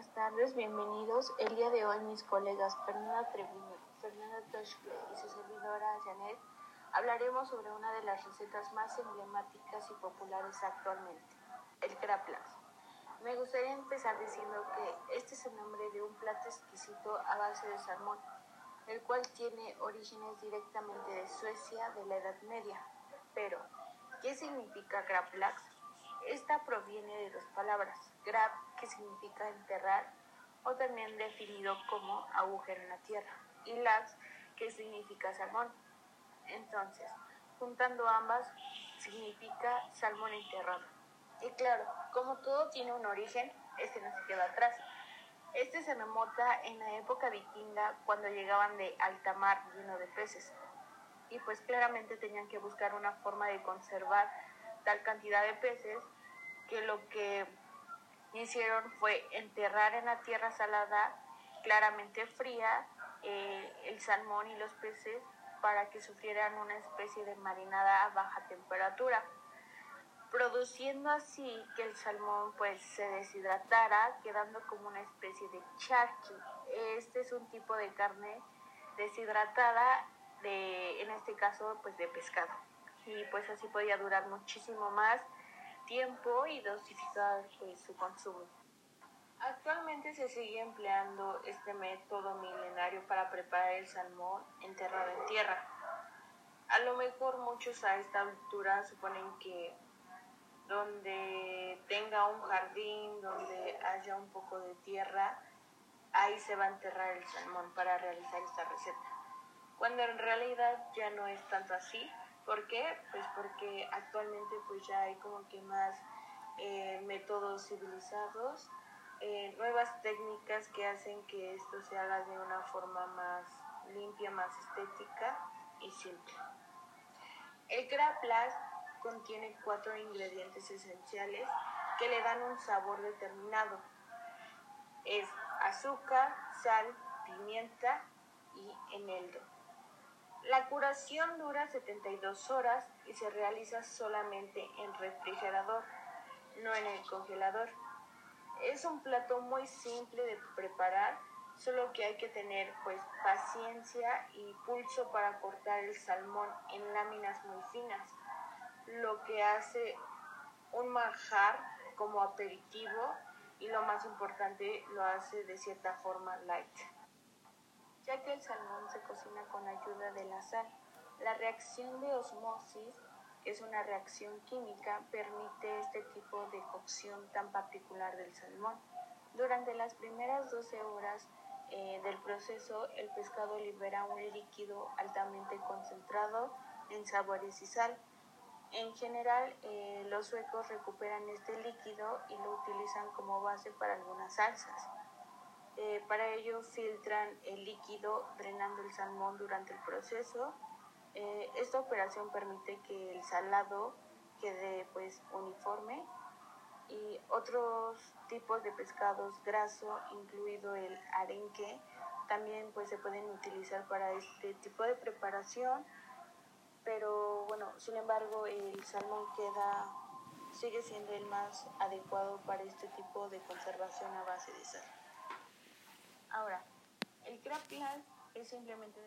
buenas tardes, bienvenidos. El día de hoy mis colegas Fernanda Treviño, Fernanda Toshke y su servidora Janet hablaremos sobre una de las recetas más emblemáticas y populares actualmente, el craplas. Me gustaría empezar diciendo que este es el nombre de un plato exquisito a base de salmón, el cual tiene orígenes directamente de Suecia de la Edad Media. Pero, ¿qué significa craplas? Esta proviene de dos palabras, grab, que significa enterrar, o también definido como agujero en la tierra, y lax, que significa salmón. Entonces, juntando ambas, significa salmón enterrado. Y claro, como todo tiene un origen, este no se queda atrás. Este se remota en la época vikinga cuando llegaban de alta mar lleno de peces. Y pues claramente tenían que buscar una forma de conservar tal cantidad de peces que lo que hicieron fue enterrar en la tierra salada claramente fría eh, el salmón y los peces para que sufrieran una especie de marinada a baja temperatura, produciendo así que el salmón pues se deshidratara, quedando como una especie de charqui. Este es un tipo de carne deshidratada de, en este caso, pues de pescado. Y pues así podía durar muchísimo más tiempo y dosificar pues, su consumo. Actualmente se sigue empleando este método milenario para preparar el salmón enterrado en tierra. A lo mejor muchos a esta altura suponen que donde tenga un jardín, donde haya un poco de tierra, ahí se va a enterrar el salmón para realizar esta receta. Cuando en realidad ya no es tanto así. ¿Por qué? Pues porque actualmente pues ya hay como que más eh, métodos civilizados eh, nuevas técnicas que hacen que esto se haga de una forma más limpia, más estética y simple. El Graplas contiene cuatro ingredientes esenciales que le dan un sabor determinado. Es azúcar, sal, pimienta y eneldo. La curación dura 72 horas y se realiza solamente en refrigerador, no en el congelador. Es un plato muy simple de preparar, solo que hay que tener pues paciencia y pulso para cortar el salmón en láminas muy finas, lo que hace un manjar como aperitivo y lo más importante lo hace de cierta forma light. Ya que el salmón se cocina con ayuda de la sal, la reacción de osmosis que es una reacción química, permite este tipo de cocción tan particular del salmón. Durante las primeras 12 horas eh, del proceso, el pescado libera un líquido altamente concentrado en sabores y sal. En general, eh, los suecos recuperan este líquido y lo utilizan como base para algunas salsas. Eh, para ello filtran el líquido drenando el salmón durante el proceso. Eh, esta operación permite que el salado quede pues uniforme. Y otros tipos de pescados graso, incluido el arenque, también pues se pueden utilizar para este tipo de preparación, pero bueno, sin embargo el salmón queda sigue siendo el más adecuado para este tipo de conservación a base de sal. Ahora, el crab es simplemente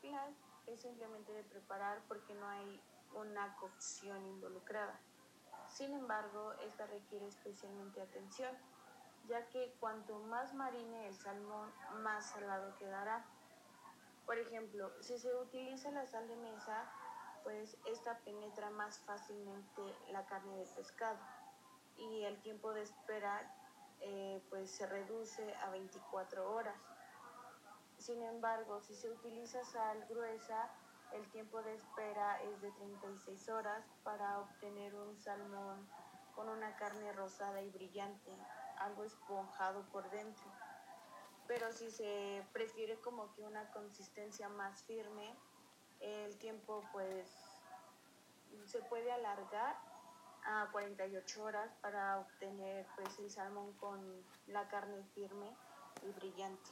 plan es simplemente de preparar porque no hay una cocción involucrada. Sin embargo, esta requiere especialmente atención, ya que cuanto más marine el salmón, más salado quedará. Por ejemplo, si se utiliza la sal de mesa, pues esta penetra más fácilmente la carne de pescado y el tiempo de espera eh, pues se reduce a 24 horas. Sin embargo, si se utiliza sal gruesa, el tiempo de espera es de 36 horas para obtener un salmón con una carne rosada y brillante, algo esponjado por dentro. Pero si se prefiere como que una consistencia más firme, el tiempo pues se puede alargar a 48 horas para obtener pues el salmón con la carne firme y brillante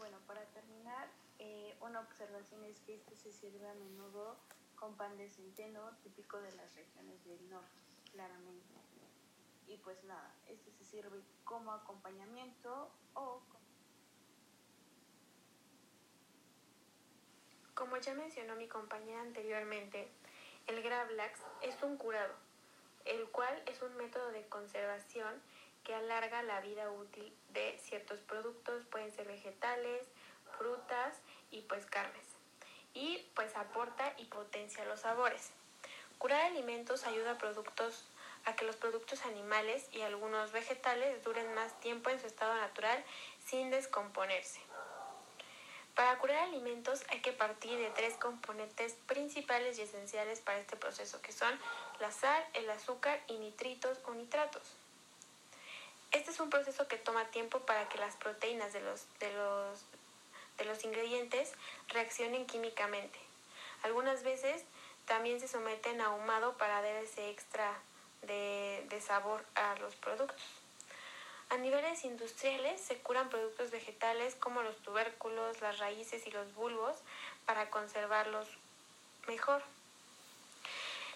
bueno, para terminar, eh, una observación es que este se sirve a menudo con pan de centeno, típico de las regiones del norte, claramente. Y pues nada, este se sirve como acompañamiento o... Como ya mencionó mi compañera anteriormente, el Gravlax es un curado, el cual es un método de conservación que alarga la vida útil de ciertos productos, pueden ser vegetales, frutas y pues carnes. Y pues aporta y potencia los sabores. Curar alimentos ayuda a productos a que los productos animales y algunos vegetales duren más tiempo en su estado natural sin descomponerse. Para curar alimentos hay que partir de tres componentes principales y esenciales para este proceso, que son la sal, el azúcar y nitritos o nitratos. Este es un proceso que toma tiempo para que las proteínas de los, de los, de los ingredientes reaccionen químicamente. Algunas veces también se someten a ahumado para dar ese extra de, de sabor a los productos. A niveles industriales se curan productos vegetales como los tubérculos, las raíces y los bulbos para conservarlos mejor.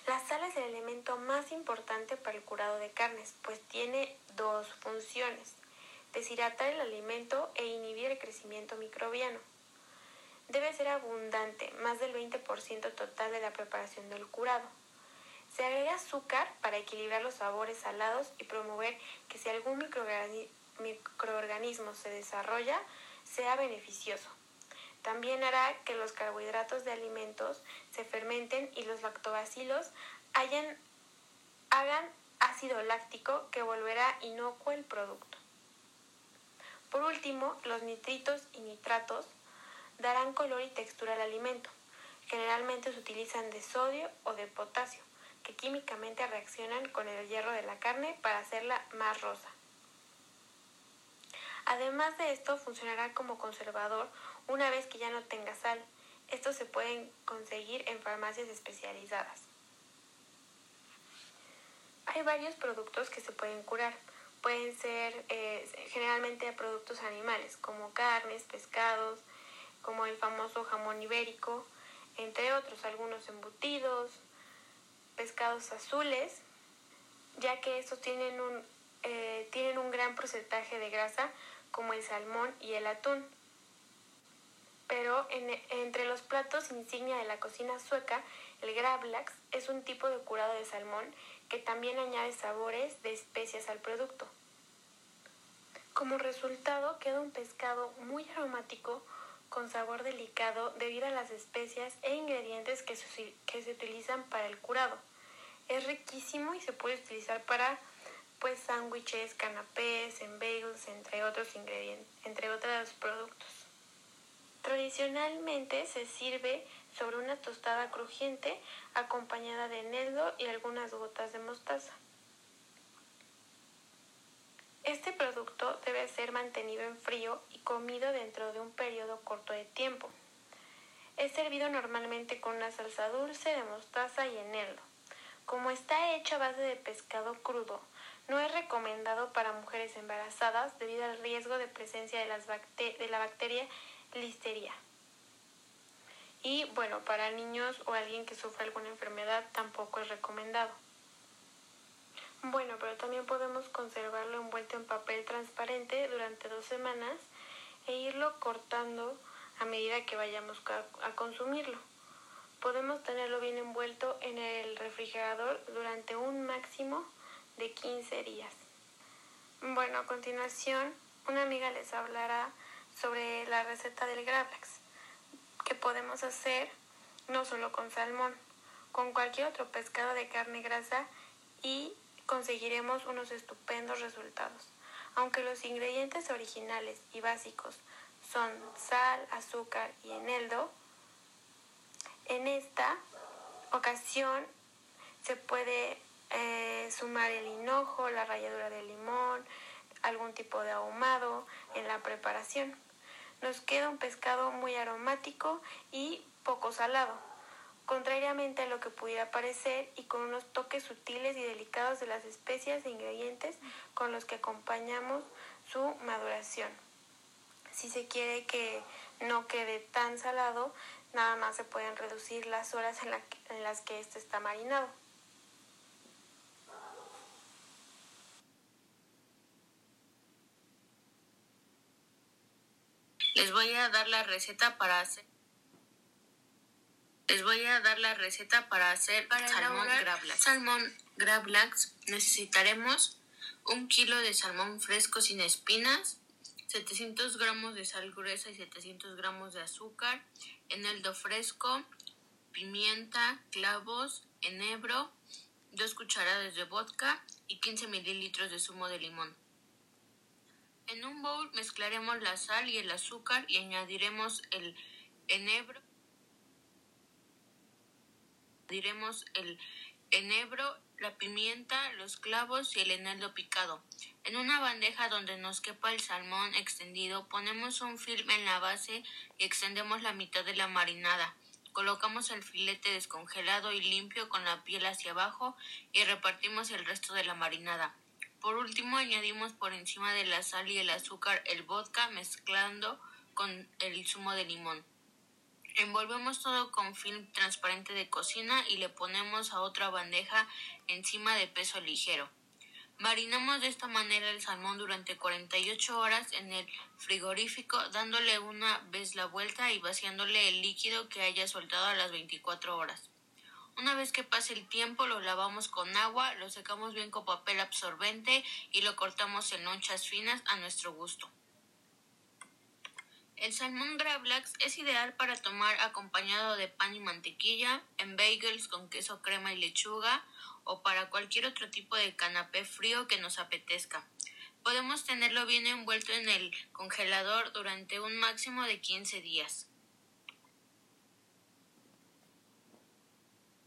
La sal es el elemento más importante para el curado de carnes, pues tiene dos funciones, deshidratar el alimento e inhibir el crecimiento microbiano. Debe ser abundante, más del 20% total de la preparación del curado. Se agrega azúcar para equilibrar los sabores salados y promover que si algún microorganismo se desarrolla, sea beneficioso. También hará que los carbohidratos de alimentos se fermenten y los lactobacilos hagan ácido láctico que volverá inocuo el producto. Por último, los nitritos y nitratos darán color y textura al alimento. Generalmente se utilizan de sodio o de potasio, que químicamente reaccionan con el hierro de la carne para hacerla más rosa. Además de esto, funcionará como conservador una vez que ya no tenga sal. Estos se pueden conseguir en farmacias especializadas. Hay varios productos que se pueden curar. Pueden ser eh, generalmente productos animales, como carnes, pescados, como el famoso jamón ibérico, entre otros, algunos embutidos, pescados azules, ya que estos tienen un, eh, tienen un gran porcentaje de grasa, como el salmón y el atún pero entre los platos insignia de la cocina sueca, el gravlax es un tipo de curado de salmón que también añade sabores de especias al producto. Como resultado queda un pescado muy aromático con sabor delicado debido a las especias e ingredientes que se, que se utilizan para el curado. Es riquísimo y se puede utilizar para pues sándwiches, canapés, en bagels, entre otros ingredientes, entre otros productos. Tradicionalmente se sirve sobre una tostada crujiente acompañada de eneldo y algunas gotas de mostaza. Este producto debe ser mantenido en frío y comido dentro de un periodo corto de tiempo. Es servido normalmente con una salsa dulce de mostaza y eneldo. Como está hecho a base de pescado crudo, no es recomendado para mujeres embarazadas debido al riesgo de presencia de, las de la bacteria listeria. Y bueno, para niños o alguien que sufra alguna enfermedad tampoco es recomendado. Bueno, pero también podemos conservarlo envuelto en papel transparente durante dos semanas e irlo cortando a medida que vayamos a, consumirlo. Podemos tenerlo bien envuelto en el refrigerador durante un máximo de 15 días. Bueno, a continuación, una amiga les hablará sobre la receta del Gravlax, que podemos hacer no solo con salmón, con cualquier otro pescado de carne grasa y conseguiremos unos estupendos resultados. Aunque los ingredientes originales y básicos son sal, azúcar y eneldo, en esta ocasión se puede eh, sumar el hinojo, la ralladura de limón, algún tipo de ahumado en la preparación nos queda un pescado muy aromático y poco salado, contrariamente a lo que pudiera parecer y con unos toques sutiles y delicados de las especias e ingredientes con los que acompañamos su maduración. Si se quiere que no quede tan salado, nada más se pueden reducir las horas en, la que, en las que este está marinado. Les voy a dar la receta para hacer les voy a dar la receta para hacer salmón gravlax. Salmón gravlax necesitaremos un kilo de salmón fresco sin espinas, 700 gramos de sal gruesa y 700 gramos de azúcar, eneldo fresco, pimienta, clavos, enebro, 2 cucharadas de vodka y 15 mililitros de zumo de limón. En un bowl mezclaremos la sal y el azúcar y añadiremos el enebro diremos el enebro, la pimienta, los clavos y el eneldo picado. En una bandeja donde nos quepa el salmón extendido, ponemos un film en la base y extendemos la mitad de la marinada. Colocamos el filete descongelado y limpio con la piel hacia abajo y repartimos el resto de la marinada. Por último, añadimos por encima de la sal y el azúcar el vodka mezclando con el zumo de limón. Envolvemos todo con film transparente de cocina y le ponemos a otra bandeja encima de peso ligero. Marinamos de esta manera el salmón durante 48 horas en el frigorífico, dándole una vez la vuelta y vaciándole el líquido que haya soltado a las 24 horas. Una vez que pase el tiempo, lo lavamos con agua, lo secamos bien con papel absorbente y lo cortamos en lonchas finas a nuestro gusto. El salmón gravlax es ideal para tomar acompañado de pan y mantequilla, en bagels con queso, crema y lechuga o para cualquier otro tipo de canapé frío que nos apetezca. Podemos tenerlo bien envuelto en el congelador durante un máximo de 15 días.